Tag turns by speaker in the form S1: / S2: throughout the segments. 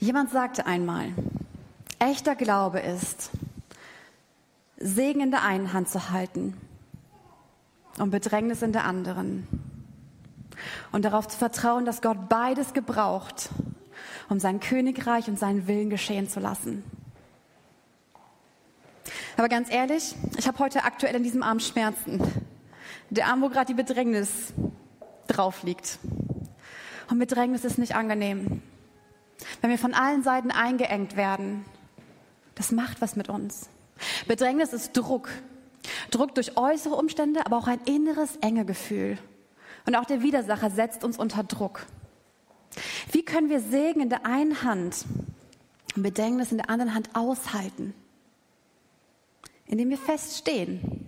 S1: Jemand sagte einmal, echter Glaube ist, Segen in der einen Hand zu halten und Bedrängnis in der anderen. Und darauf zu vertrauen, dass Gott beides gebraucht, um sein Königreich und seinen Willen geschehen zu lassen. Aber ganz ehrlich, ich habe heute aktuell in diesem Arm Schmerzen. Der Arm, wo gerade die Bedrängnis drauf liegt. Und Bedrängnis ist nicht angenehm. Wenn wir von allen Seiten eingeengt werden, das macht was mit uns. Bedrängnis ist Druck. Druck durch äußere Umstände, aber auch ein inneres enge Gefühl. Und auch der Widersacher setzt uns unter Druck. Wie können wir Segen in der einen Hand und Bedrängnis in der anderen Hand aushalten? Indem wir feststehen.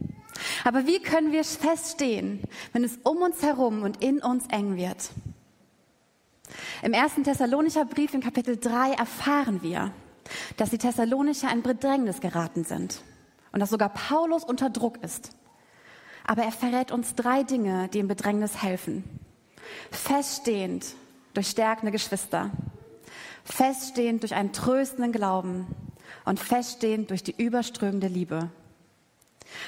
S1: Aber wie können wir feststehen, wenn es um uns herum und in uns eng wird? Im ersten Thessalonicher Brief in Kapitel 3 erfahren wir, dass die Thessalonicher in Bedrängnis geraten sind und dass sogar Paulus unter Druck ist. Aber er verrät uns drei Dinge, die im Bedrängnis helfen. Feststehend durch stärkende Geschwister, feststehend durch einen tröstenden Glauben und feststehend durch die überströmende Liebe.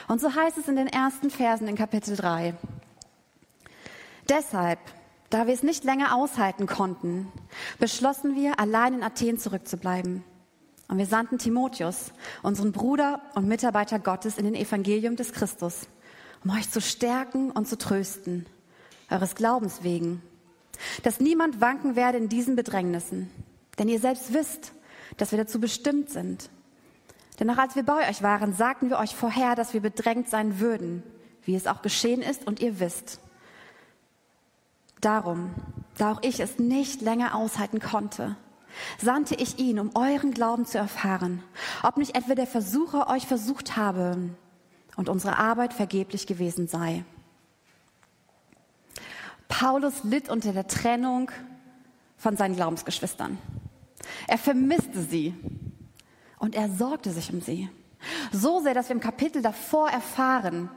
S1: Und so heißt es in den ersten Versen in Kapitel 3. Deshalb, da wir es nicht länger aushalten konnten, beschlossen wir, allein in Athen zurückzubleiben. Und wir sandten Timotheus, unseren Bruder und Mitarbeiter Gottes in den Evangelium des Christus, um euch zu stärken und zu trösten, eures Glaubens wegen, dass niemand wanken werde in diesen Bedrängnissen, denn ihr selbst wisst, dass wir dazu bestimmt sind. Denn auch als wir bei euch waren, sagten wir euch vorher, dass wir bedrängt sein würden, wie es auch geschehen ist und ihr wisst. Darum, da auch ich es nicht länger aushalten konnte, sandte ich ihn, um euren Glauben zu erfahren, ob nicht etwa der Versucher euch versucht habe und unsere Arbeit vergeblich gewesen sei. Paulus litt unter der Trennung von seinen Glaubensgeschwistern. Er vermisste sie und er sorgte sich um sie. So sehr, dass wir im Kapitel davor erfahren,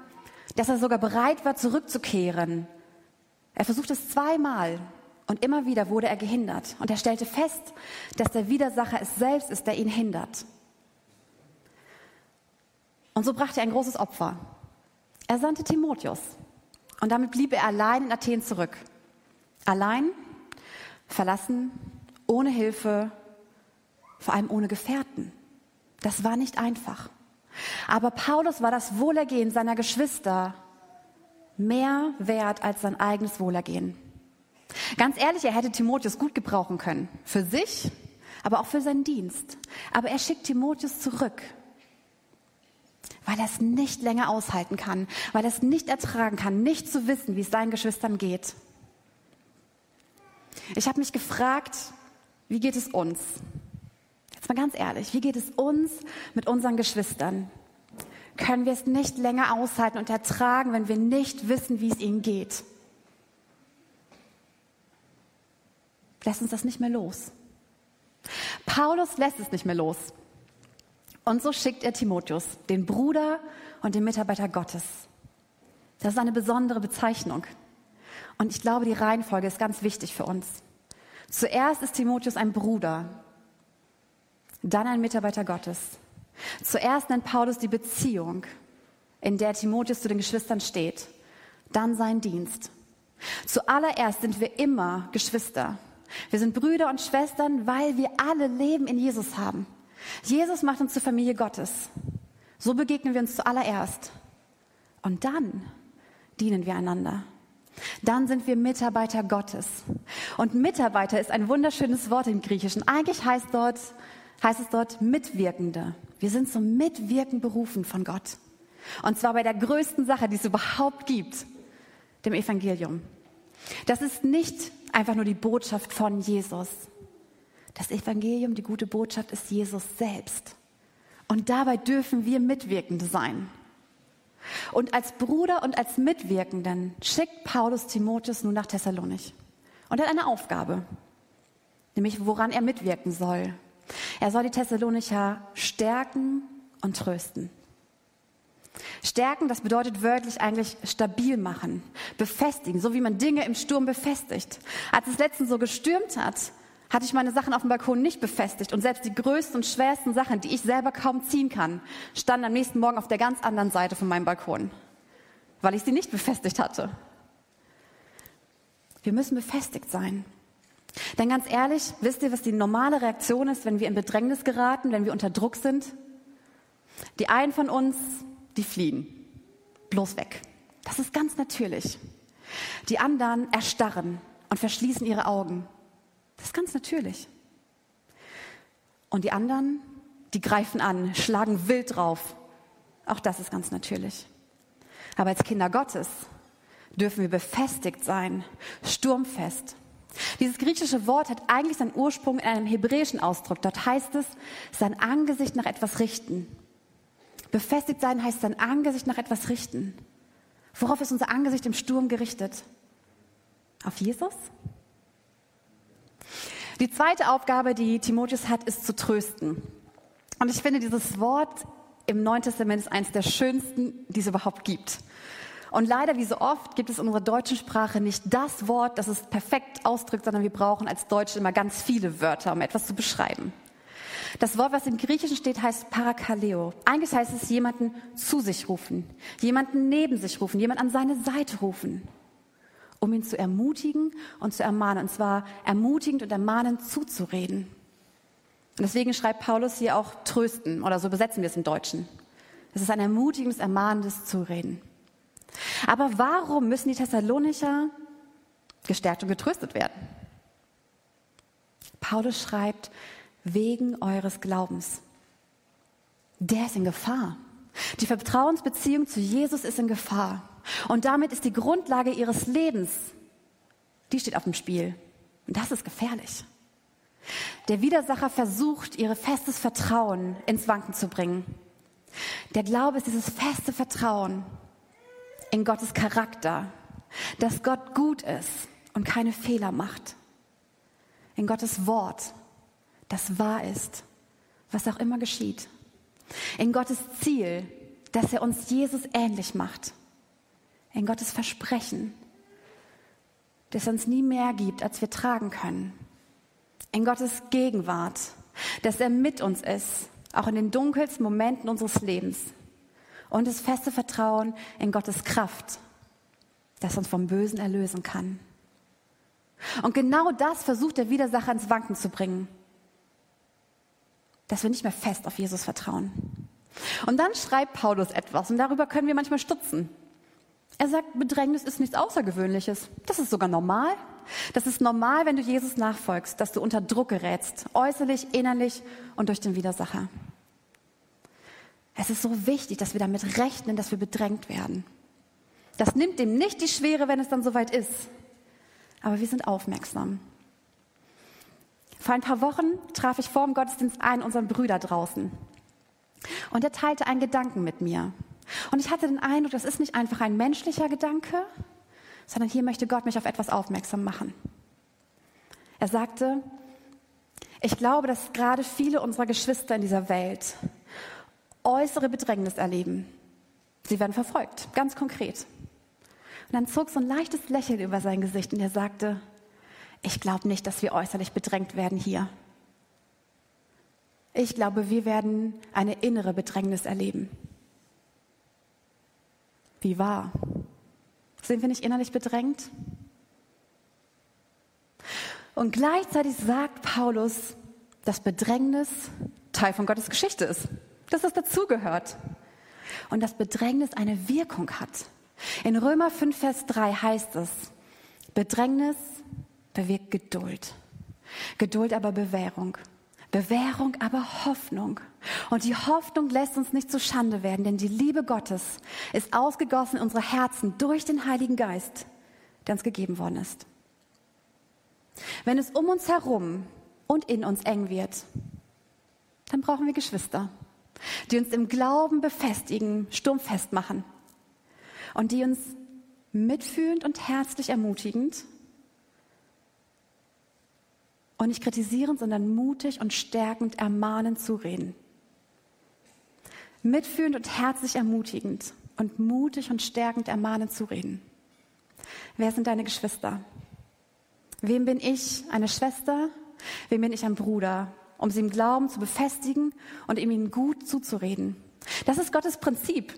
S1: dass er sogar bereit war, zurückzukehren. Er versuchte es zweimal und immer wieder wurde er gehindert. Und er stellte fest, dass der Widersacher es selbst ist, der ihn hindert. Und so brachte er ein großes Opfer. Er sandte Timotheus. Und damit blieb er allein in Athen zurück. Allein, verlassen, ohne Hilfe, vor allem ohne Gefährten. Das war nicht einfach. Aber Paulus war das Wohlergehen seiner Geschwister mehr wert als sein eigenes Wohlergehen. Ganz ehrlich, er hätte Timotheus gut gebrauchen können. Für sich, aber auch für seinen Dienst. Aber er schickt Timotheus zurück, weil er es nicht länger aushalten kann, weil er es nicht ertragen kann, nicht zu wissen, wie es seinen Geschwistern geht. Ich habe mich gefragt, wie geht es uns? Jetzt mal ganz ehrlich, wie geht es uns mit unseren Geschwistern? Können wir es nicht länger aushalten und ertragen, wenn wir nicht wissen, wie es ihnen geht? Lässt uns das nicht mehr los. Paulus lässt es nicht mehr los. Und so schickt er Timotheus, den Bruder und den Mitarbeiter Gottes. Das ist eine besondere Bezeichnung. Und ich glaube, die Reihenfolge ist ganz wichtig für uns. Zuerst ist Timotheus ein Bruder, dann ein Mitarbeiter Gottes. Zuerst nennt Paulus die Beziehung, in der Timotheus zu den Geschwistern steht, dann sein Dienst. Zuallererst sind wir immer Geschwister. Wir sind Brüder und Schwestern, weil wir alle Leben in Jesus haben. Jesus macht uns zur Familie Gottes. So begegnen wir uns zuallererst. Und dann dienen wir einander. Dann sind wir Mitarbeiter Gottes. Und Mitarbeiter ist ein wunderschönes Wort im Griechischen. Eigentlich heißt, dort, heißt es dort Mitwirkende. Wir sind zum Mitwirken berufen von Gott. Und zwar bei der größten Sache, die es überhaupt gibt, dem Evangelium. Das ist nicht einfach nur die Botschaft von Jesus. Das Evangelium, die gute Botschaft ist Jesus selbst. Und dabei dürfen wir Mitwirkende sein. Und als Bruder und als Mitwirkenden schickt Paulus Timotheus nun nach Thessalonich. Und hat eine Aufgabe, nämlich woran er mitwirken soll. Er soll die Thessalonicher stärken und trösten. Stärken, das bedeutet wörtlich eigentlich stabil machen, befestigen, so wie man Dinge im Sturm befestigt. Als es letztens so gestürmt hat, hatte ich meine Sachen auf dem Balkon nicht befestigt und selbst die größten und schwersten Sachen, die ich selber kaum ziehen kann, standen am nächsten Morgen auf der ganz anderen Seite von meinem Balkon, weil ich sie nicht befestigt hatte. Wir müssen befestigt sein. Denn ganz ehrlich, wisst ihr, was die normale Reaktion ist, wenn wir in Bedrängnis geraten, wenn wir unter Druck sind? Die einen von uns, die fliehen. Bloß weg. Das ist ganz natürlich. Die anderen erstarren und verschließen ihre Augen. Das ist ganz natürlich. Und die anderen, die greifen an, schlagen wild drauf. Auch das ist ganz natürlich. Aber als Kinder Gottes dürfen wir befestigt sein, sturmfest. Dieses griechische Wort hat eigentlich seinen Ursprung in einem hebräischen Ausdruck. Dort heißt es, sein Angesicht nach etwas richten. Befestigt sein heißt sein Angesicht nach etwas richten. Worauf ist unser Angesicht im Sturm gerichtet? Auf Jesus? Die zweite Aufgabe, die Timotheus hat, ist zu trösten. Und ich finde, dieses Wort im Neuen Testament ist eines der schönsten, die es überhaupt gibt. Und leider, wie so oft, gibt es in unserer deutschen Sprache nicht das Wort, das es perfekt ausdrückt, sondern wir brauchen als Deutsche immer ganz viele Wörter, um etwas zu beschreiben. Das Wort, was im Griechischen steht, heißt Parakaleo. Eigentlich heißt es jemanden zu sich rufen, jemanden neben sich rufen, jemanden an seine Seite rufen, um ihn zu ermutigen und zu ermahnen. Und zwar ermutigend und ermahnend zuzureden. Und deswegen schreibt Paulus hier auch trösten oder so besetzen wir es im Deutschen. Es ist ein ermutigendes, ermahnendes Zureden. Aber warum müssen die Thessalonicher gestärkt und getröstet werden? Paulus schreibt, wegen eures Glaubens. Der ist in Gefahr. Die Vertrauensbeziehung zu Jesus ist in Gefahr. Und damit ist die Grundlage ihres Lebens, die steht auf dem Spiel. Und das ist gefährlich. Der Widersacher versucht, ihre festes Vertrauen ins Wanken zu bringen. Der Glaube ist dieses feste Vertrauen in Gottes Charakter, dass Gott gut ist und keine Fehler macht. In Gottes Wort, das wahr ist, was auch immer geschieht. In Gottes Ziel, dass er uns Jesus ähnlich macht. In Gottes Versprechen, dass er uns nie mehr gibt, als wir tragen können. In Gottes Gegenwart, dass er mit uns ist, auch in den dunkelsten Momenten unseres Lebens. Und das feste Vertrauen in Gottes Kraft, das uns vom Bösen erlösen kann. Und genau das versucht der Widersacher ins Wanken zu bringen dass wir nicht mehr fest auf Jesus vertrauen. Und dann schreibt Paulus etwas und darüber können wir manchmal stutzen. Er sagt, Bedrängnis ist nichts Außergewöhnliches. Das ist sogar normal. Das ist normal, wenn du Jesus nachfolgst, dass du unter Druck gerätst, äußerlich, innerlich und durch den Widersacher. Es ist so wichtig, dass wir damit rechnen, dass wir bedrängt werden. Das nimmt dem nicht die Schwere, wenn es dann soweit ist. Aber wir sind aufmerksam. Vor ein paar Wochen traf ich vor dem Gottesdienst einen unserer Brüder draußen. Und er teilte einen Gedanken mit mir. Und ich hatte den Eindruck, das ist nicht einfach ein menschlicher Gedanke, sondern hier möchte Gott mich auf etwas aufmerksam machen. Er sagte, ich glaube, dass gerade viele unserer Geschwister in dieser Welt äußere Bedrängnis erleben. Sie werden verfolgt, ganz konkret. Und dann zog so ein leichtes Lächeln über sein Gesicht und er sagte, ich glaube nicht, dass wir äußerlich bedrängt werden hier. Ich glaube, wir werden eine innere Bedrängnis erleben. Wie wahr? Sind wir nicht innerlich bedrängt? Und gleichzeitig sagt Paulus, dass Bedrängnis Teil von Gottes Geschichte ist, dass es dazugehört und dass Bedrängnis eine Wirkung hat. In Römer 5, Vers 3 heißt es, Bedrängnis bewirkt Geduld. Geduld aber Bewährung. Bewährung aber Hoffnung. Und die Hoffnung lässt uns nicht zu Schande werden, denn die Liebe Gottes ist ausgegossen in unsere Herzen durch den Heiligen Geist, der uns gegeben worden ist. Wenn es um uns herum und in uns eng wird, dann brauchen wir Geschwister, die uns im Glauben befestigen, sturmfest machen und die uns mitfühlend und herzlich ermutigend und nicht kritisierend, sondern mutig und stärkend, ermahnend zureden. Mitfühlend und herzlich ermutigend und mutig und stärkend, ermahnend zureden. Wer sind deine Geschwister? Wem bin ich eine Schwester wem bin ich ein Bruder, um sie im Glauben zu befestigen und ihm ihnen gut zuzureden. Das ist Gottes Prinzip.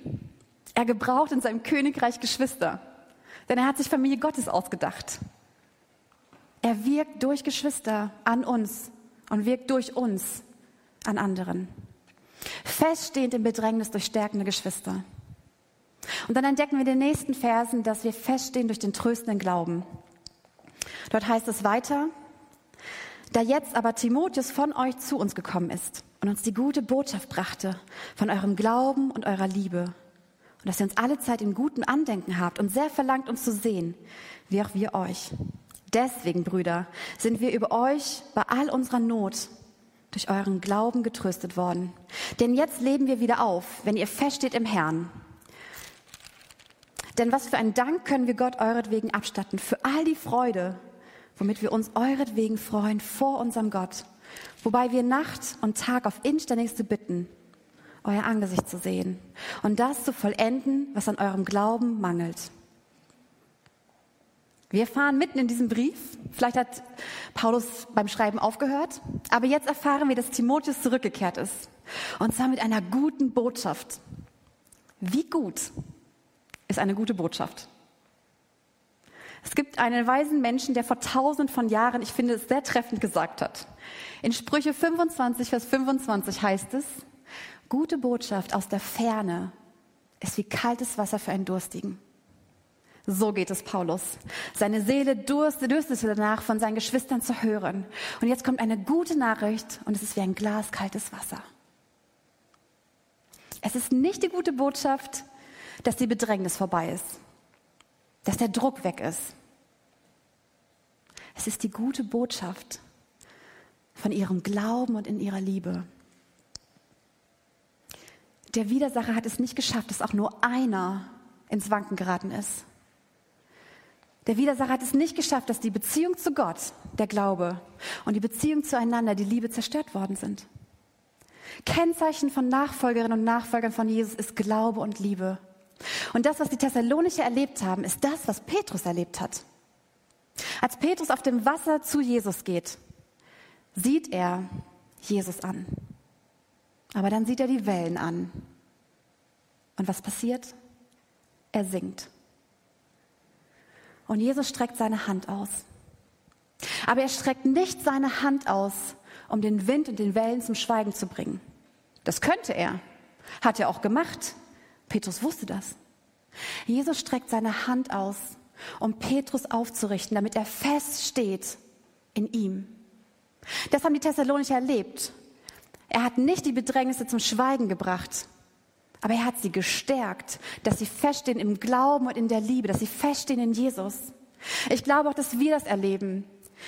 S1: Er gebraucht in seinem Königreich Geschwister, denn er hat sich Familie Gottes ausgedacht. Er wirkt durch Geschwister an uns und wirkt durch uns an anderen. Feststehend im Bedrängnis durch stärkende Geschwister. Und dann entdecken wir in den nächsten Versen, dass wir feststehen durch den tröstenden Glauben. Dort heißt es weiter, da jetzt aber Timotheus von euch zu uns gekommen ist und uns die gute Botschaft brachte von eurem Glauben und eurer Liebe und dass ihr uns alle Zeit in gutem Andenken habt und sehr verlangt, uns zu sehen, wie auch wir euch. Deswegen, Brüder, sind wir über euch bei all unserer Not durch euren Glauben getröstet worden. Denn jetzt leben wir wieder auf, wenn ihr feststeht im Herrn. Denn was für einen Dank können wir Gott euretwegen abstatten für all die Freude, womit wir uns euretwegen freuen vor unserem Gott, wobei wir Nacht und Tag auf inständigste bitten, euer Angesicht zu sehen und das zu vollenden, was an eurem Glauben mangelt. Wir fahren mitten in diesem Brief. Vielleicht hat Paulus beim Schreiben aufgehört, aber jetzt erfahren wir, dass Timotheus zurückgekehrt ist. Und zwar mit einer guten Botschaft. Wie gut ist eine gute Botschaft? Es gibt einen weisen Menschen, der vor tausend von Jahren, ich finde es sehr treffend gesagt hat. In Sprüche 25, Vers 25 heißt es, gute Botschaft aus der Ferne ist wie kaltes Wasser für einen Durstigen. So geht es Paulus. Seine Seele dürstete danach, von seinen Geschwistern zu hören. Und jetzt kommt eine gute Nachricht und es ist wie ein Glas kaltes Wasser. Es ist nicht die gute Botschaft, dass die Bedrängnis vorbei ist dass der Druck weg ist. Es ist die gute Botschaft von ihrem Glauben und in ihrer Liebe. Der Widersacher hat es nicht geschafft, dass auch nur einer ins Wanken geraten ist. Der Widersacher hat es nicht geschafft, dass die Beziehung zu Gott, der Glaube und die Beziehung zueinander, die Liebe zerstört worden sind. Kennzeichen von Nachfolgerinnen und Nachfolgern von Jesus ist Glaube und Liebe. Und das, was die Thessalonicher erlebt haben, ist das, was Petrus erlebt hat. Als Petrus auf dem Wasser zu Jesus geht, sieht er Jesus an. Aber dann sieht er die Wellen an. Und was passiert? Er sinkt. Und Jesus streckt seine Hand aus. Aber er streckt nicht seine Hand aus, um den Wind und den Wellen zum Schweigen zu bringen. Das könnte er. Hat er auch gemacht. Petrus wusste das. Jesus streckt seine Hand aus, um Petrus aufzurichten, damit er feststeht in ihm. Das haben die Thessalonicher erlebt. Er hat nicht die Bedrängnisse zum Schweigen gebracht, aber er hat sie gestärkt, dass sie feststehen im Glauben und in der Liebe, dass sie feststehen in Jesus. Ich glaube auch, dass wir das erleben.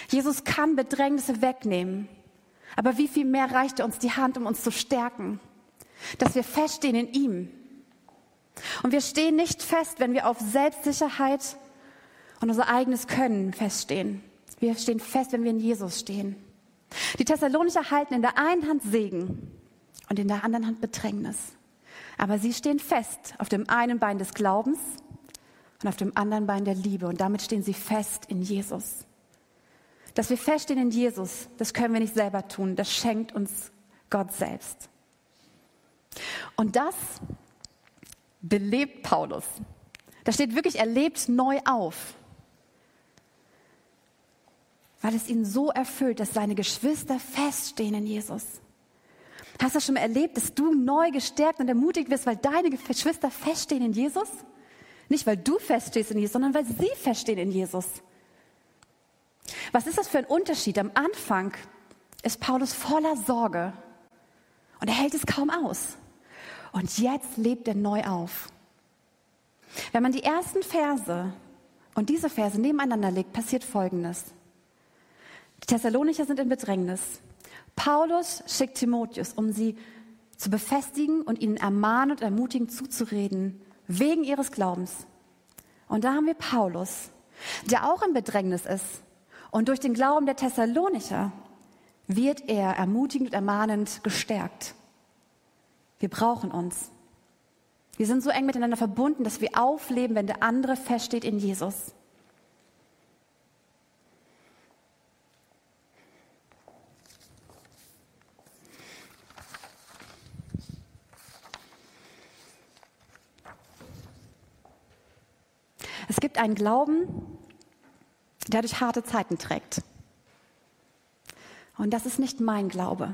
S1: Jesus kann Bedrängnisse wegnehmen. Aber wie viel mehr reichte uns die Hand, um uns zu stärken? Dass wir feststehen in ihm, und wir stehen nicht fest, wenn wir auf Selbstsicherheit und unser eigenes Können feststehen. Wir stehen fest, wenn wir in Jesus stehen. Die Thessalonicher halten in der einen Hand Segen und in der anderen Hand Bedrängnis. Aber sie stehen fest auf dem einen Bein des Glaubens und auf dem anderen Bein der Liebe. Und damit stehen sie fest in Jesus. Dass wir feststehen in Jesus, das können wir nicht selber tun. Das schenkt uns Gott selbst. Und das belebt Paulus. Da steht wirklich, er lebt neu auf. Weil es ihn so erfüllt, dass seine Geschwister feststehen in Jesus. Hast du schon mal erlebt, dass du neu gestärkt und ermutigt wirst, weil deine Geschwister feststehen in Jesus? Nicht, weil du feststehst in Jesus, sondern weil sie feststehen in Jesus. Was ist das für ein Unterschied? Am Anfang ist Paulus voller Sorge und er hält es kaum aus. Und jetzt lebt er neu auf. Wenn man die ersten Verse und diese Verse nebeneinander legt, passiert Folgendes. Die Thessalonicher sind in Bedrängnis. Paulus schickt Timotheus, um sie zu befestigen und ihnen ermahnen und ermutigen zuzureden, wegen ihres Glaubens. Und da haben wir Paulus, der auch in Bedrängnis ist. Und durch den Glauben der Thessalonicher wird er ermutigend und ermahnend gestärkt. Wir brauchen uns. Wir sind so eng miteinander verbunden, dass wir aufleben, wenn der andere feststeht in Jesus. Es gibt einen Glauben, der durch harte Zeiten trägt. Und das ist nicht mein Glaube.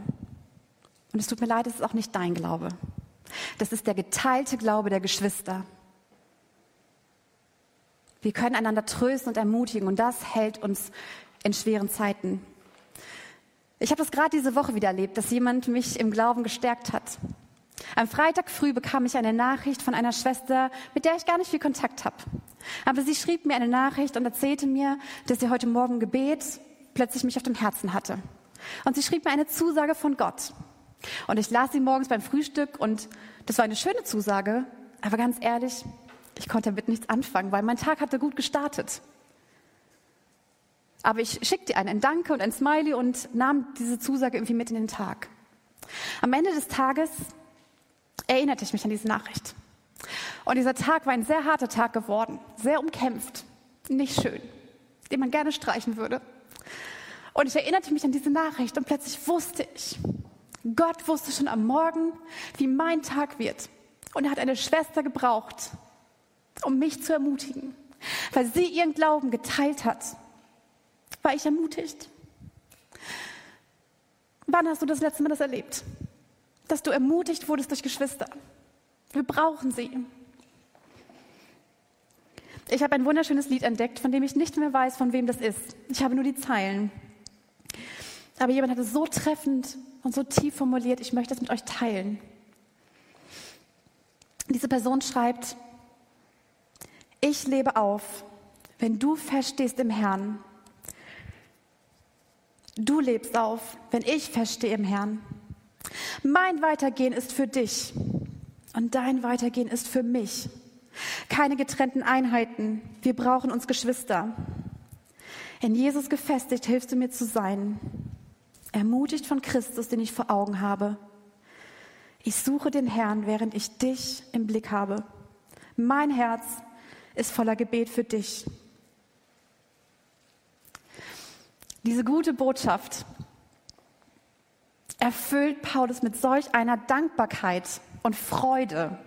S1: Und es tut mir leid, es ist auch nicht dein Glaube. Das ist der geteilte Glaube der Geschwister. Wir können einander trösten und ermutigen und das hält uns in schweren Zeiten. Ich habe das gerade diese Woche wieder erlebt, dass jemand mich im Glauben gestärkt hat. Am Freitag früh bekam ich eine Nachricht von einer Schwester, mit der ich gar nicht viel Kontakt habe. Aber sie schrieb mir eine Nachricht und erzählte mir, dass sie heute Morgen Gebet plötzlich mich auf dem Herzen hatte. Und sie schrieb mir eine Zusage von Gott. Und ich las sie morgens beim Frühstück und das war eine schöne Zusage, aber ganz ehrlich, ich konnte damit nichts anfangen, weil mein Tag hatte gut gestartet. Aber ich schickte ihr ein Danke und ein Smiley und nahm diese Zusage irgendwie mit in den Tag. Am Ende des Tages erinnerte ich mich an diese Nachricht. Und dieser Tag war ein sehr harter Tag geworden, sehr umkämpft, nicht schön, den man gerne streichen würde. Und ich erinnerte mich an diese Nachricht und plötzlich wusste ich, Gott wusste schon am Morgen, wie mein Tag wird. Und er hat eine Schwester gebraucht, um mich zu ermutigen. Weil sie ihren Glauben geteilt hat, war ich ermutigt. Wann hast du das letzte Mal das erlebt? Dass du ermutigt wurdest durch Geschwister. Wir brauchen sie. Ich habe ein wunderschönes Lied entdeckt, von dem ich nicht mehr weiß, von wem das ist. Ich habe nur die Zeilen. Aber jemand hat es so treffend und so tief formuliert, ich möchte es mit euch teilen. Diese Person schreibt, ich lebe auf, wenn du feststehst im Herrn. Du lebst auf, wenn ich feststehe im Herrn. Mein Weitergehen ist für dich und dein Weitergehen ist für mich. Keine getrennten Einheiten. Wir brauchen uns Geschwister. In Jesus gefestigt hilfst du mir zu sein. Ermutigt von Christus, den ich vor Augen habe. Ich suche den Herrn, während ich dich im Blick habe. Mein Herz ist voller Gebet für dich. Diese gute Botschaft erfüllt Paulus mit solch einer Dankbarkeit und Freude,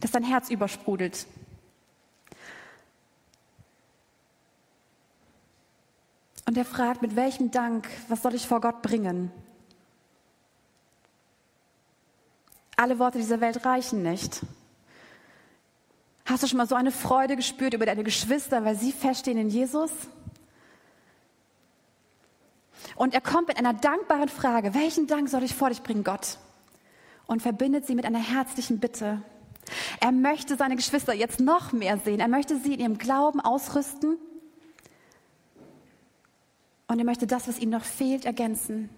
S1: dass sein Herz übersprudelt. Und er fragt, mit welchem Dank, was soll ich vor Gott bringen? Alle Worte dieser Welt reichen nicht. Hast du schon mal so eine Freude gespürt über deine Geschwister, weil sie feststehen in Jesus? Und er kommt mit einer dankbaren Frage, welchen Dank soll ich vor dich bringen, Gott? Und verbindet sie mit einer herzlichen Bitte. Er möchte seine Geschwister jetzt noch mehr sehen. Er möchte sie in ihrem Glauben ausrüsten. Und er möchte das, was ihnen noch fehlt, ergänzen.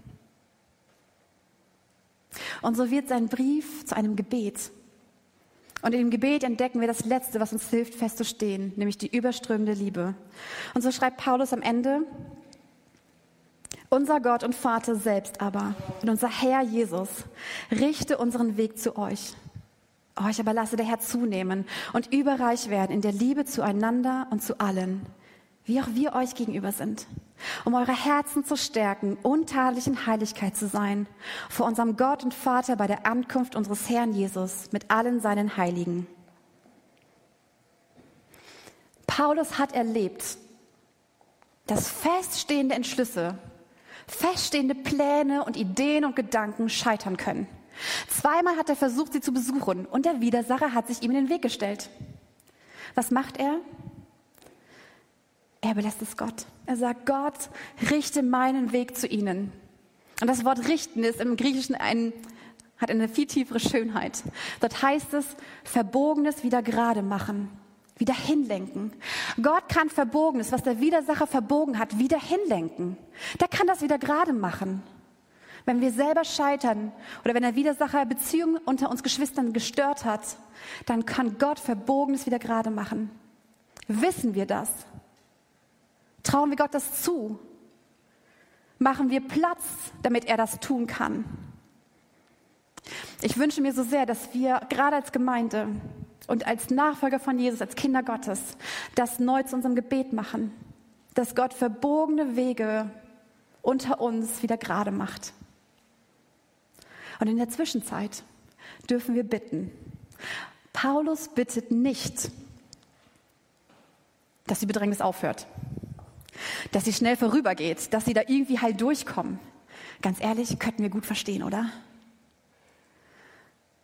S1: Und so wird sein Brief zu einem Gebet. Und in dem Gebet entdecken wir das Letzte, was uns hilft, festzustehen, nämlich die überströmende Liebe. Und so schreibt Paulus am Ende, unser Gott und Vater selbst aber und unser Herr Jesus richte unseren Weg zu euch. Euch aber lasse der Herr zunehmen und überreich werden in der Liebe zueinander und zu allen, wie auch wir euch gegenüber sind um eure Herzen zu stärken, untadelig in Heiligkeit zu sein, vor unserem Gott und Vater bei der Ankunft unseres Herrn Jesus mit allen seinen Heiligen. Paulus hat erlebt, dass feststehende Entschlüsse, feststehende Pläne und Ideen und Gedanken scheitern können. Zweimal hat er versucht, sie zu besuchen und der Widersacher hat sich ihm in den Weg gestellt. Was macht er? Er belässt es Gott. Er sagt, Gott, richte meinen Weg zu ihnen. Und das Wort richten ist im Griechischen ein, hat eine viel tiefere Schönheit. Dort heißt es, Verbogenes wieder gerade machen, wieder hinlenken. Gott kann Verbogenes, was der Widersacher verbogen hat, wieder hinlenken. Der kann das wieder gerade machen. Wenn wir selber scheitern oder wenn der Widersacher Beziehungen unter uns Geschwistern gestört hat, dann kann Gott Verbogenes wieder gerade machen. Wissen wir das? Trauen wir Gott das zu? Machen wir Platz, damit er das tun kann? Ich wünsche mir so sehr, dass wir gerade als Gemeinde und als Nachfolger von Jesus, als Kinder Gottes, das neu zu unserem Gebet machen, dass Gott verbogene Wege unter uns wieder gerade macht. Und in der Zwischenzeit dürfen wir bitten. Paulus bittet nicht dass die Bedrängnis aufhört, dass sie schnell vorübergeht, dass sie da irgendwie heil durchkommen. Ganz ehrlich, könnten wir gut verstehen, oder?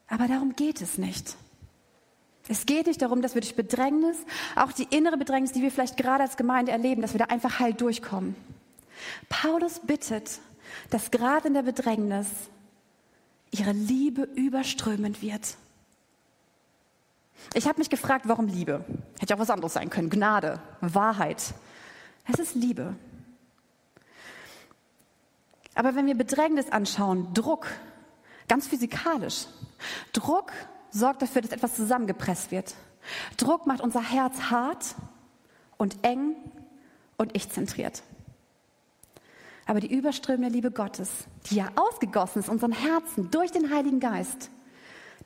S1: Aber darum geht es nicht. Es geht nicht darum, dass wir durch Bedrängnis, auch die innere Bedrängnis, die wir vielleicht gerade als Gemeinde erleben, dass wir da einfach heil durchkommen. Paulus bittet, dass gerade in der Bedrängnis ihre Liebe überströmend wird. Ich habe mich gefragt, warum Liebe? Hätte auch was anderes sein können. Gnade, Wahrheit. Es ist Liebe. Aber wenn wir Bedrängnis anschauen, Druck, ganz physikalisch. Druck sorgt dafür, dass etwas zusammengepresst wird. Druck macht unser Herz hart und eng und ich-zentriert. Aber die überströmende Liebe Gottes, die ja ausgegossen ist unseren Herzen durch den Heiligen Geist,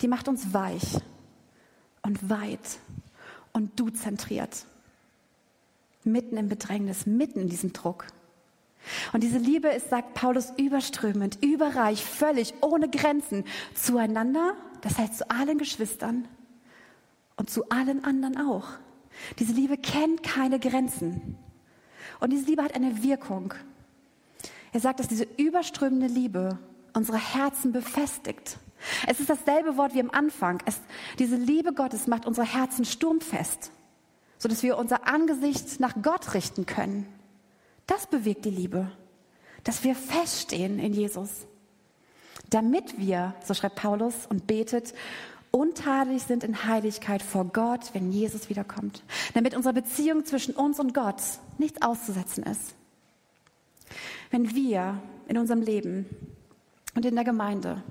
S1: die macht uns weich und weit und du zentriert. Mitten im Bedrängnis, mitten in diesem Druck. Und diese Liebe ist, sagt Paulus, überströmend, überreich, völlig, ohne Grenzen zueinander, das heißt zu allen Geschwistern und zu allen anderen auch. Diese Liebe kennt keine Grenzen. Und diese Liebe hat eine Wirkung. Er sagt, dass diese überströmende Liebe unsere Herzen befestigt. Es ist dasselbe Wort wie am Anfang. Es, diese Liebe Gottes macht unsere Herzen sturmfest, sodass wir unser Angesicht nach Gott richten können. Das bewegt die Liebe, dass wir feststehen in Jesus. Damit wir, so schreibt Paulus und betet, untadelig sind in Heiligkeit vor Gott, wenn Jesus wiederkommt. Damit unsere Beziehung zwischen uns und Gott nichts auszusetzen ist. Wenn wir in unserem Leben und in der Gemeinde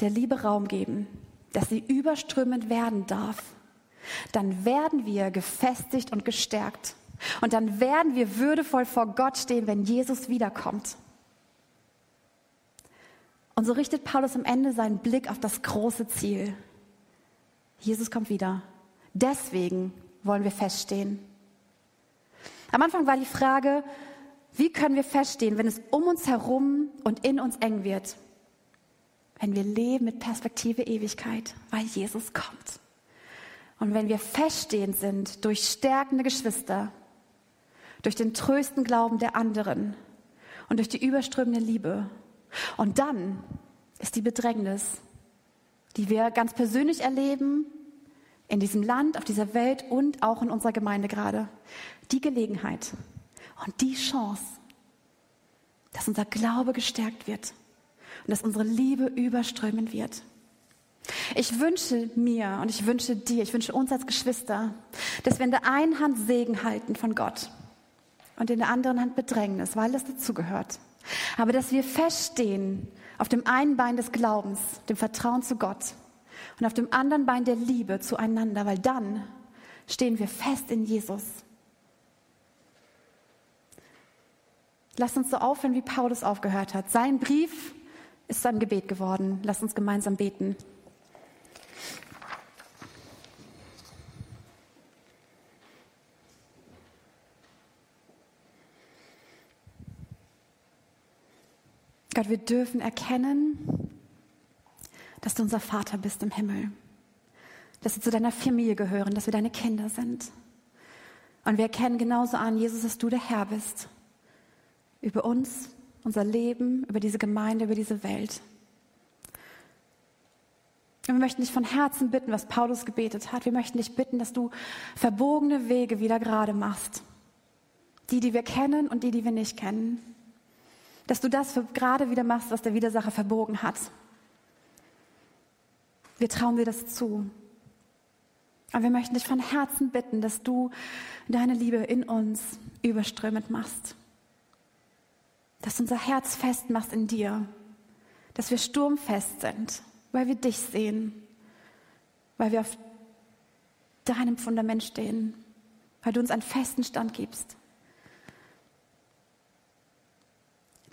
S1: der Liebe Raum geben, dass sie überströmend werden darf, dann werden wir gefestigt und gestärkt. Und dann werden wir würdevoll vor Gott stehen, wenn Jesus wiederkommt. Und so richtet Paulus am Ende seinen Blick auf das große Ziel. Jesus kommt wieder. Deswegen wollen wir feststehen. Am Anfang war die Frage, wie können wir feststehen, wenn es um uns herum und in uns eng wird? Wenn wir leben mit Perspektive Ewigkeit, weil Jesus kommt. Und wenn wir feststehend sind durch stärkende Geschwister, durch den trösten Glauben der anderen und durch die überströmende Liebe. Und dann ist die Bedrängnis, die wir ganz persönlich erleben, in diesem Land, auf dieser Welt und auch in unserer Gemeinde gerade, die Gelegenheit, und die Chance, dass unser Glaube gestärkt wird und dass unsere Liebe überströmen wird. Ich wünsche mir und ich wünsche dir, ich wünsche uns als Geschwister, dass wir in der einen Hand Segen halten von Gott und in der anderen Hand Bedrängnis, weil das dazugehört. Aber dass wir feststehen auf dem einen Bein des Glaubens, dem Vertrauen zu Gott und auf dem anderen Bein der Liebe zueinander, weil dann stehen wir fest in Jesus Lass uns so aufhören, wie Paulus aufgehört hat. Sein Brief ist sein Gebet geworden. Lass uns gemeinsam beten. Gott, wir dürfen erkennen, dass du unser Vater bist im Himmel, dass wir zu deiner Familie gehören, dass wir deine Kinder sind. Und wir erkennen genauso an, Jesus, dass du der Herr bist über uns, unser Leben, über diese Gemeinde, über diese Welt. Und wir möchten dich von Herzen bitten, was Paulus gebetet hat. Wir möchten dich bitten, dass du verbogene Wege wieder gerade machst. Die, die wir kennen und die, die wir nicht kennen. Dass du das gerade wieder machst, was der Widersacher verbogen hat. Wir trauen dir das zu. Aber wir möchten dich von Herzen bitten, dass du deine Liebe in uns überströmend machst dass unser Herz festmachst in dir, dass wir sturmfest sind, weil wir dich sehen, weil wir auf deinem Fundament stehen, weil du uns einen festen Stand gibst.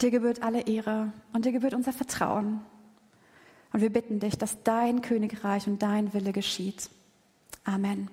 S1: Dir gebührt alle Ehre und dir gebührt unser Vertrauen. Und wir bitten dich, dass dein Königreich und dein Wille geschieht. Amen.